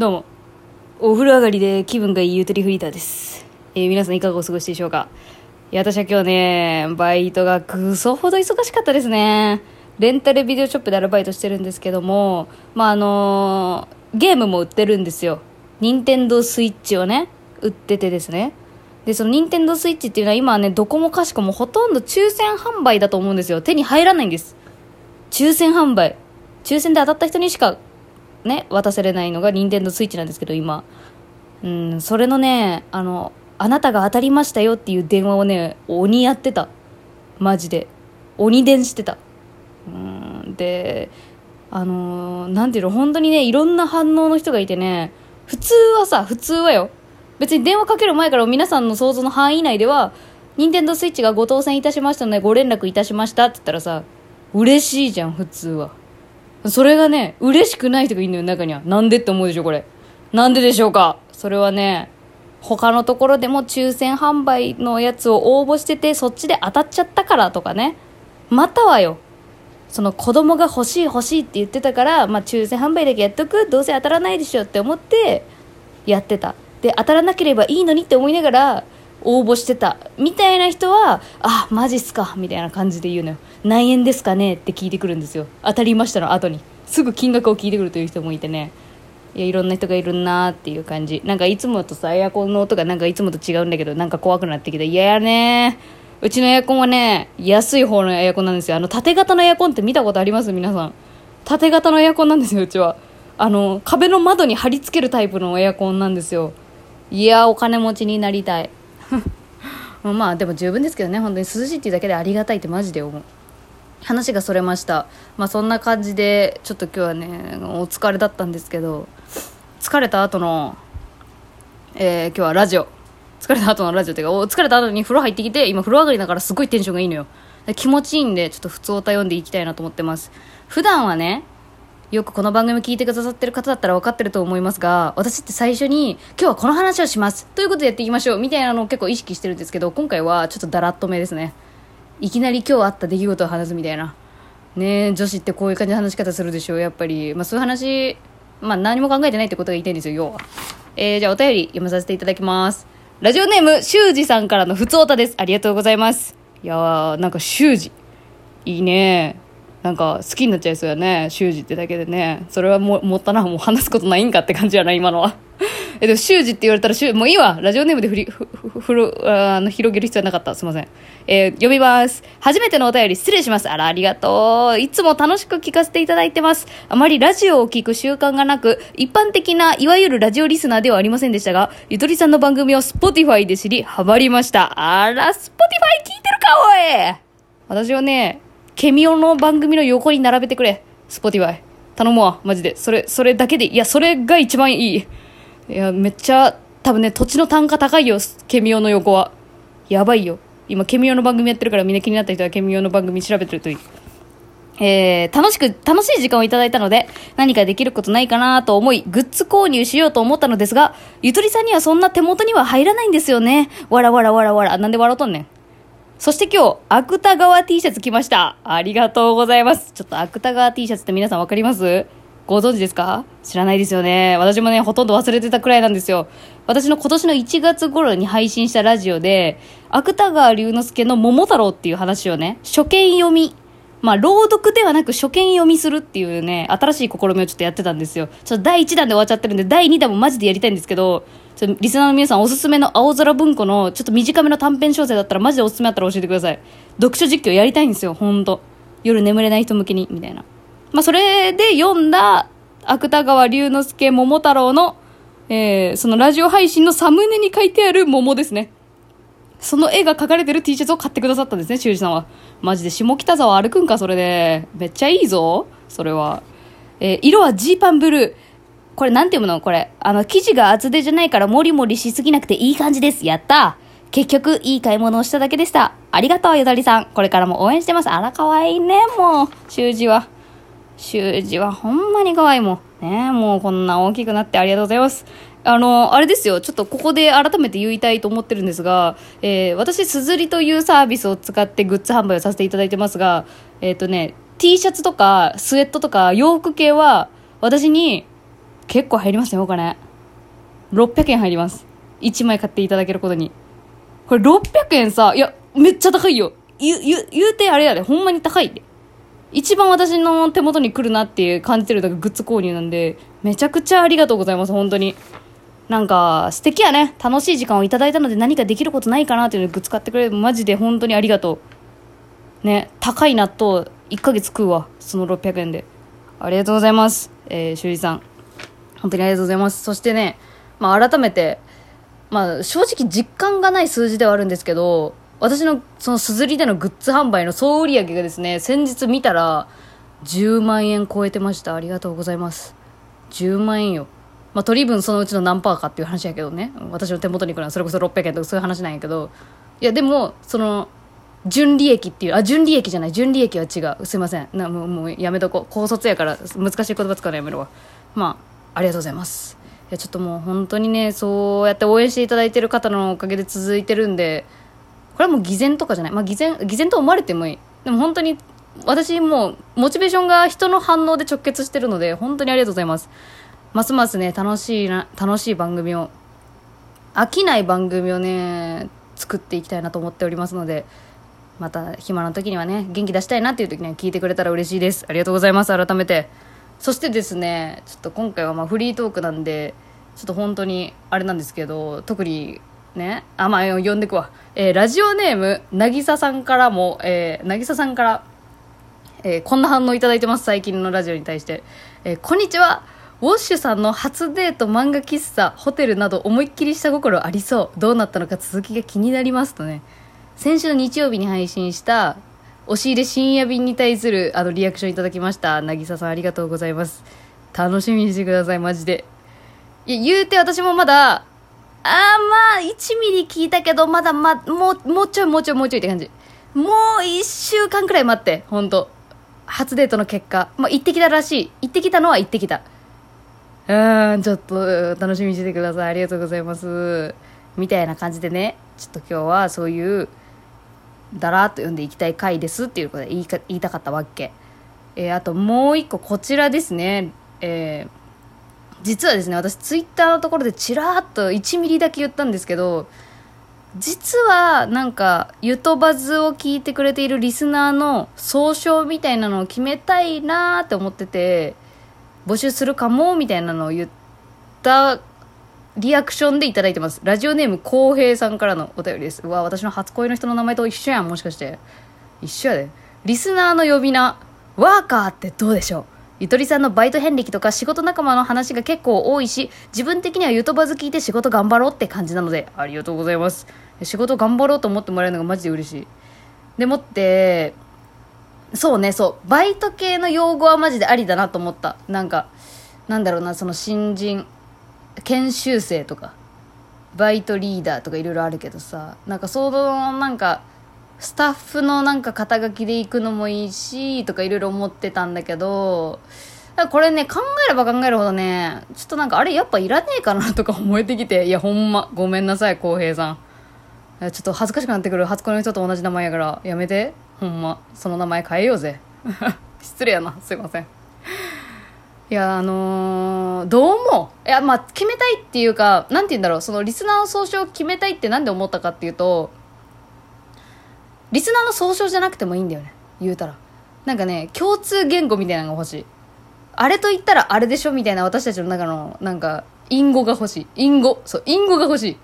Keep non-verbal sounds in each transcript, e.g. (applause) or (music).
どうも。お風呂上がりで気分がいいゆとりフリーターです。えー皆さんいかがお過ごしでしょうかいや、私は今日ね、バイトがクソほど忙しかったですね。レンタルビデオショップでアルバイトしてるんですけども、まあ、あのーゲームも売ってるんですよ。任天堂スイッチをね、売っててですね。で、その任天堂スイッチっていうのは今はね、どこもかしこもほとんど抽選販売だと思うんですよ。手に入らないんです。抽選販売。抽選で当たった人にしかね、渡せれないのが任天堂スイッチなんですけど、今。うん、それのね、あの、あなたが当たりましたよっていう電話をね、鬼やってた。マジで。鬼電してた。うん、で、あのーなんていうの、本当にね、いろんな反応の人がいてね、普通はさ、普通はよ。別に電話かける前から皆さんの想像の範囲内では、任天堂スイッチがご当選いたしましたのでご連絡いたしましたって言ったらさ、嬉しいじゃん、普通は。それがね、嬉しくない人がいるのよ、中には。なんでって思うでしょ、これ。なんででしょうかそれはね、他のところでも抽選販売のやつを応募してて、そっちで当たっちゃったからとかね。またはよ、その子供が欲しい欲しいって言ってたから、まあ、抽選販売だけやっとくどうせ当たらないでしょって思ってやってたで当たらなければいいのにって思いながら応募してたみたいな人はあマジっすかみたいな感じで言うのよ。何円ですかねって聞いてくるんですよ。当たりましたの後に。すぐ金額を聞いてくるという人もいてね。いやいろんな人がいるなーっていう感じ。なんかいつもとさエアコンの音がなんかいつもと違うんだけどなんか怖くなってきた嫌やねうちのエアコンはね安い方のエアコンなんですよ。あの縦型のエアコンって見たことあります？皆さん。縦型のエアコンなんですようちは。あの壁の窓に貼り付けるタイプのエアコンなんですよ。いやお金持ちになりたい。(laughs) まあでも十分ですけどね本当に涼しいっていうだけでありがたいってマジで思う。話がそれました。まあそんな感じでちょっと今日はねお疲れだったんですけど疲れた後の、えー今日はラジオ。疲れた後のラジオっていうかお疲れた後に風呂入ってきて今風呂上がりだからすごいテンションがいいのよ。気持ちいいんでちょっと普通歌読んでいきたいなと思ってます。普段はねよくこの番組聞いてくださってる方だったら分かってると思いますが私って最初に今日はこの話をします。ということでやっていきましょうみたいなのを結構意識してるんですけど今回はちょっとだらっとめですね。いきなり今日あった出来事を話すみたいな。ねえ女子ってこういう感じの話し方するでしょうやっぱり、まあ、そういう話、まあ、何も考えてないってことが言いたいんですよ要は、えー、じゃあお便り読まさせていただきます。ラジオネーム修二さんからのふつおたです。ありがとうございます。いやーなんか修二いいね。なんか好きになっちゃいそうやね修二ってだけでね。それはももったなもう話すことないんかって感じやな今のは。(laughs) えでも修二って言われたらもういいわ。ラジオネームで振りふふふるあの広げる必要なかった。すいません、えー読みます。初めてのお便り失礼します。あらありがとう。いつも楽しく聞かせていただいてます。あまりラジオを聞く習慣がなく一般的ないわゆるラジオリスナーではありませんでしたがゆとりさんの番組を Spotify で知りハマりました。あら Spotify 聞いてるかおい。私をねケミオの番組の横に並べてくれ。Spotify 頼むわマジで。それそれだけで。いやそれが一番いい。いやめっちゃ多分ね土地の単価高いよケミオの横は。やばいよ。今ケミオの番組やってるからみんな気になった人はケミオの番組調べてるといい。えー、楽しく、楽しい時間をいただいたので、何かできることないかなと思い、グッズ購入しようと思ったのですが、ゆとりさんにはそんな手元には入らないんですよね。わらわらわらわら。なんで笑うとんねん。そして今日、芥川 T シャツ着ました。ありがとうございます。ちょっと芥川 T シャツって皆さんわかります？ご存知ですか？知らないですよね。私もね、ほとんど忘れてたくらいなんですよ。私の今年の1月頃に配信したラジオで、芥川龍之介の桃太郎っていう話をね、初見読みまあ、朗読ではなく初見読みするっていうね、新しい試みをちょっとやってたんですよ。ちょっと第1弾で終わっちゃってるんで、第2弾もマジでやりたいんですけど、ちょリスナーの皆さんおすすめの青空文庫のちょっと短めの短編小説だったらマジでおすすめあったら教えてください。読書実況やりたいんですよ、ほんと。夜眠れない人向けに、みたいな。まあ、それで読んだ芥川龍之介桃太郎の、えー、そのラジオ配信のサムネに書いてある桃ですね。その絵が描かれてる T シャツを買ってくださったんですね、修二さんは。マジで下北沢歩くんか、それで。めっちゃいいぞ、それは。えー色はジーパンブルー。これなんて読むの？これ。あの、生地が厚手じゃないからモリモリしすぎなくていい感じです。やった結局、いい買い物をしただけでした。ありがとう、よだりさん。これからも応援してます。あら、かわいいね、もう。修二は。修二はほんまに可愛いもん。ねもうこんな大きくなってありがとうございます。あの、あれですよ。ちょっとここで改めて言いたいと思ってるんですが、えー私、すずりというサービスを使ってグッズ販売をさせていただいてますが、えっ、とね、T シャツとかスウェットとか洋服系は、私に結構入りますねお金。600円入ります。1枚買っていただけることに。これ600円さいやめっちゃ高いよ。言う言う言うてあれやで。ほんまに高いで一番私の手元に来るなっていう感じてるのがグッズ購入なんでめちゃくちゃありがとうございます本当に。なんか素敵やね。楽しい時間をいただいたので何かできることないかなっていうのでグッズ買ってくれる。マジで本当にありがとう。ね。高い納豆1ヶ月食うわ。その600円で。ありがとうございます。えー、修理さん。本当にありがとうございます。そしてね、まあ、改めてまあ正直実感がない数字ではあるんですけど私のそのすずりでのグッズ販売の総売り上げがですね先日見たら10万円超えてました。ありがとうございます。10万円よ。まあ取り分そのうちの何パーかっていう話やけどね。私の手元に来るのはそれこそ600円とかそういう話なんやけど。いやでもその純利益っていうあ純利益じゃない。純利益は違う。すいません。なもうもうやめとこう。高卒やから難しい言葉使うのやめろわ。まあありがとうございます。いやちょっともう本当にねそうやって応援していただいてる方のおかげで続いてるんでこれはもう偽善とかじゃない。まあ偽善偽善と思われてもいい。でも本当に私もうモチベーションが人の反応で直結してるので本当にありがとうございます。ますますね楽しいな楽しい番組を飽きない番組をね作っていきたいなと思っておりますのでまた暇な時にはね元気出したいなっていう時には聞いてくれたら嬉しいです。ありがとうございます改めて。そしてですねちょっと今回はまフリートークなんでちょっと本当にあれなんですけど特にねあまあ呼んでくわ、えー、ラジオネームなぎささんからも、えー、なぎささんからえー、こんな反応いただいてます最近のラジオに対して、えー、こんにちは。ウォッシュさんの初デート漫画喫茶ホテルなど思いっきり下心ありそう。どうなったのか続きが気になりますとね。先週の日曜日に配信した押し入れ深夜便に対するあのリアクションいただきました。渚さんありがとうございます。楽しみにしてくださいマジで。いや言うて私もまだあーまあ1ミリ聞いたけどまだまもうもうちょいもうちょいもうちょいって感じ。もう1週間くらい待って本当初デートの結果、まあ、行ってきたらしい。行ってきたのは行ってきた。うんちょっと楽しみにしててくださいありがとうございますみたいな感じでねちょっと今日はそういうだらっと読んでいきたい回ですっていうことで言いか言いたかったわけ。えー、あともう一個こちらですね。えー、実はですね、私ツイッターのところでちらっと1ミリだけ言ったんですけど、実はなんかゆとバズを聞いてくれているリスナーの総称みたいなのを決めたいなって思ってて募集するかもみたいなのを言ったリアクションでいただいてます。ラジオネーム、こうへいさんからのお便りです。うわ、私の初恋の人の名前と一緒やん、もしかして。一緒やで。リスナーの呼び名、ワーカーってどうでしょう？ゆとりさんのバイト遍歴とか仕事仲間の話が結構多いし、自分的にはゆとばず聞いて仕事頑張ろうって感じなので、ありがとうございます。仕事頑張ろうと思ってもらえるのがマジで嬉しい。でもって、そうね、そう。バイト系の用語はマジでありだなと思った。なんか、なんだろうな、その新人、研修生とかバイトリーダーとかいろいろあるけどさなんかそのなんかスタッフのなんか肩書きで行くのもいいしとかいろいろ思ってたんだけどこれね考えれば考えるほどねちょっとなんかあれやっぱいらねえかなとか思えてきていやほんま。ごめんなさい浩平さん。ちょっと恥ずかしくなってくる。初恋の人と同じ名前やから。やめて。ほんまその名前変えようぜ。(laughs) 失礼やな。すいません。いやあのー、どう思ういやまあ決めたいっていうかなんて言うんだろう。そのリスナーの総称を決めたいってなんで思ったかっていうとリスナーの総称じゃなくてもいいんだよね。言うたら。なんかね共通言語みたいなのが欲しい。あれと言ったらあれでしょみたいな私たちの中のなんか隠語が欲しい。隠語。そう隠語が欲しい。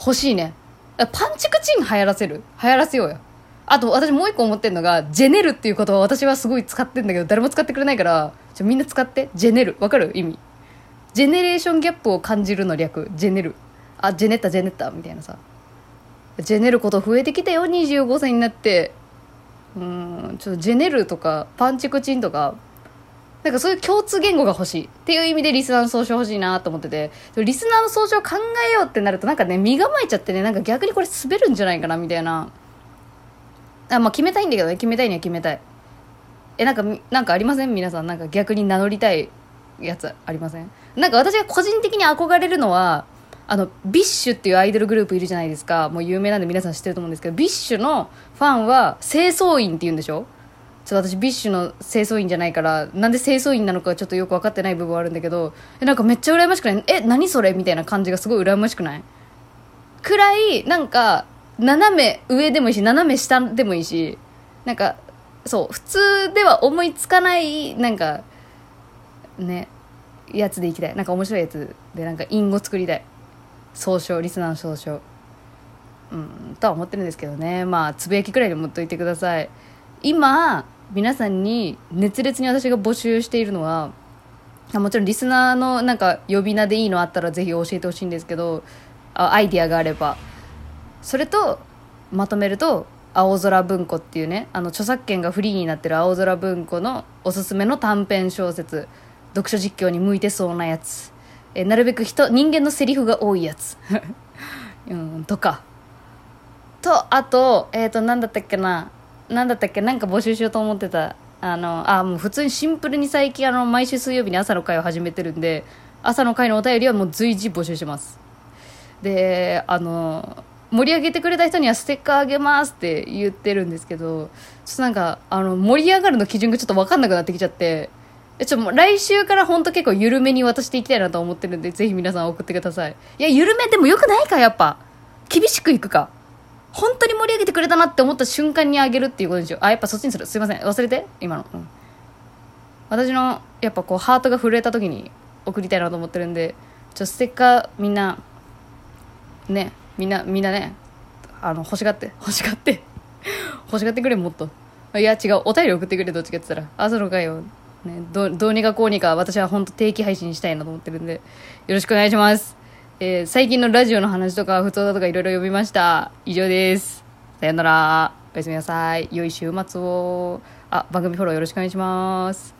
欲しいね。パンチクチン流行らせる。流行らせようよ。あと私もう一個思ってるのがジェネルっていう言葉私はすごい使ってんだけど誰も使ってくれないからちょみんな使って。ジェネル。わかる？意味。ジェネレーションギャップを感じるの略。ジェネル。あジェネッタジェネッタみたいなさ。ジェネること増えてきたよ。25歳になって。うんちょっとジェネルとかパンチクチンとかなんかそういう共通言語が欲しい。っていう意味でリスナーの総称欲しいなと思ってて。リスナーの総称考えようってなるとなんかね身構えちゃってねなんか逆にこれ滑るんじゃないかなみたいな。あまあ決めたいんだけどね。決めたいには決めたい。えなんかなんかありません？皆さんなんか逆に名乗りたいやつありません？なんか私が個人的に憧れるのはあの BiSH っていうアイドルグループいるじゃないですか。もう有名なんで皆さん知ってると思うんですけど BiSH のファンは清掃員って言うんでしょ？ちょっと私 BiSH の清掃員じゃないからなんで清掃員なのかちょっとよく分かってない部分はあるんだけどえなんかめっちゃ羨ましくない？え何それ？みたいな感じがすごい羨ましくない？くらいなんか斜め上でもいいし斜め下でもいいしなんかそう普通では思いつかないなんかねやつでいきたい。なんか面白いやつでなんか隠語作りたい。総称リスナーの総称。うんとは思ってるんですけどね。まあつぶやきくらいに持っといてください。今皆さんに熱烈に私が募集しているのはもちろんリスナーのなんか呼び名でいいのあったらぜひ教えてほしいんですけどあアイディアがあれば。それとまとめると青空文庫っていうねあの著作権がフリーになってる青空文庫のおすすめの短編小説読書実況に向いてそうなやつ。えなるべく人人間のセリフが多いやつ、(laughs) うん、とか。とあとえっ、ー、と何だったっけな。何だったっけなんか募集しようと思ってた。あのあもう普通にシンプルに最近あの毎週水曜日に朝の会を始めてるんで朝の会のお便りはもう随時募集します。であの盛り上げてくれた人にはステッカーあげますって言ってるんですけどちょっとなんかあの盛り上がるの基準がちょっと分かんなくなってきちゃってちょっともう来週から本当結構緩めに渡していきたいなと思ってるんでぜひ皆さん送ってください。いや緩めでもよくないかやっぱ。厳しくいくか。本当に盛り上げてくれたなって思った瞬間にあげるっていうことにしよう。あやっぱそっちにする。すいません。忘れて。今の、うん、私のやっぱこうハートが震えた時に送りたいなと思ってるんでちょっとステッカーみんなねみんなみんなねあの欲しがって欲しがって (laughs) 欲しがってくれもっといや違うお便り送ってくれどっちかって言ったら朝の会をねどどうにかこうにか私は本当定期配信したいなと思ってるんでよろしくお願いしますえー、最近のラジオの話とか、普通だとかいろいろ読みました。以上です。さよなら。おやすみなさい。良い週末を。あ、番組フォローよろしくお願いします。